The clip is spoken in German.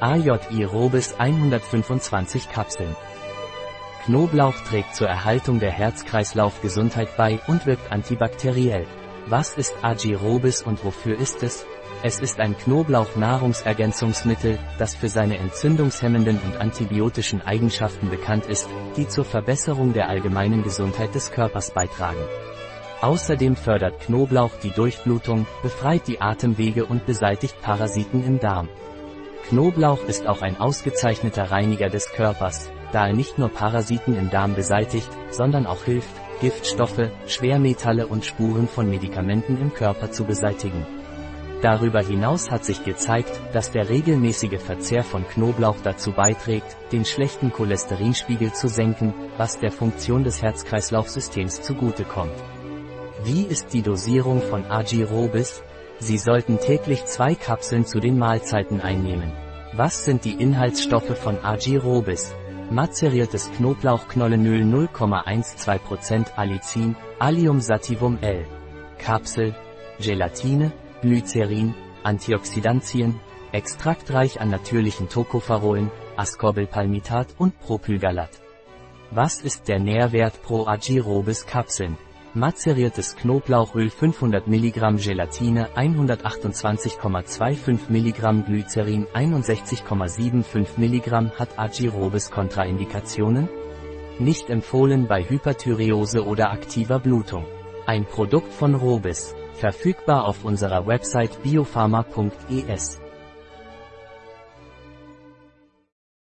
AJI Robis 125 Kapseln. Knoblauch trägt zur Erhaltung der Herz-Kreislauf-Gesundheit bei und wirkt antibakteriell. Was ist Agirobis und wofür ist es? Es ist ein Knoblauch-Nahrungsergänzungsmittel, das für seine entzündungshemmenden und antibiotischen Eigenschaften bekannt ist, die zur Verbesserung der allgemeinen Gesundheit des Körpers beitragen. Außerdem fördert Knoblauch die Durchblutung, befreit die Atemwege und beseitigt Parasiten im Darm. Knoblauch ist auch ein ausgezeichneter Reiniger des Körpers, da er nicht nur Parasiten im Darm beseitigt, sondern auch hilft, Giftstoffe, Schwermetalle und Spuren von Medikamenten im Körper zu beseitigen. Darüber hinaus hat sich gezeigt, dass der regelmäßige Verzehr von Knoblauch dazu beiträgt, den schlechten Cholesterinspiegel zu senken, was der Funktion des Herz-Kreislauf-Systems zugutekommt. Wie ist die Dosierung von Agirobis? Sie sollten täglich zwei Kapseln zu den Mahlzeiten einnehmen. Was sind die Inhaltsstoffe von Agirobis? Mazeriertes Knoblauchknollenöl 0,12% Allicin, Allium sativum L. Kapsel, Gelatine, Glycerin, Antioxidantien, extraktreich an natürlichen Tocopherolen, Ascorbylpalmitat und Propylgalat. Was ist der Nährwert pro Agirobis Kapseln? Mazeriertes Knoblauchöl 500 mg Gelatine 128,25 mg Glycerin 61,75 mg hat Agirobis Kontraindikationen? Nicht empfohlen bei Hyperthyreose oder aktiver Blutung. Ein Produkt von Robis. Verfügbar auf unserer Website biopharma.es.